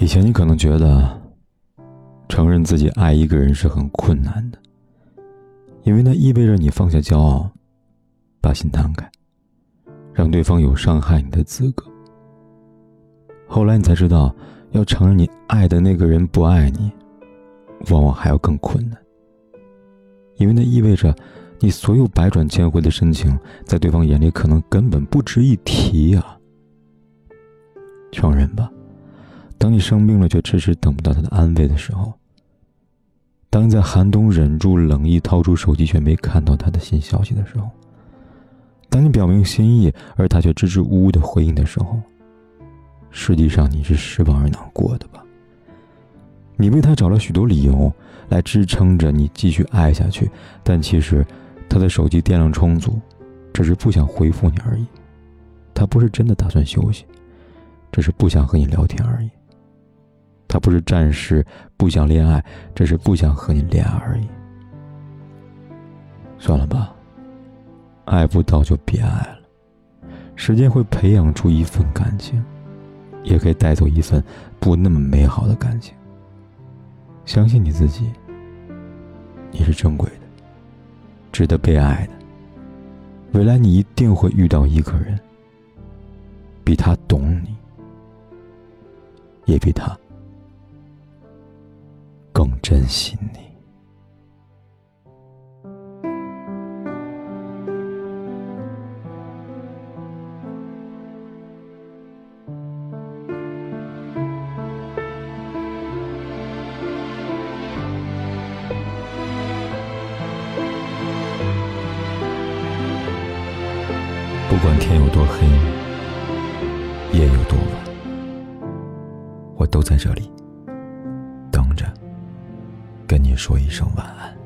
以前你可能觉得，承认自己爱一个人是很困难的，因为那意味着你放下骄傲，把心摊开，让对方有伤害你的资格。后来你才知道，要承认你爱的那个人不爱你，往往还要更困难，因为那意味着你所有百转千回的深情，在对方眼里可能根本不值一提啊。承认吧。当你生病了却迟迟等不到他的安慰的时候，当你在寒冬忍住冷意掏出手机却没看到他的新消息的时候，当你表明心意而他却支支吾吾的回应的时候，实际上你是失望而难过的吧？你为他找了许多理由来支撑着你继续爱下去，但其实他的手机电量充足，只是不想回复你而已。他不是真的打算休息，只是不想和你聊天而已。他不是暂时不想恋爱，只是不想和你恋爱而已。算了吧，爱不到就别爱了。时间会培养出一份感情，也可以带走一份不那么美好的感情。相信你自己，你是珍贵的，值得被爱的。未来你一定会遇到一个人，比他懂你，也比他。珍惜你。不管天有多黑，夜有多晚，我都在这里。说一声晚安。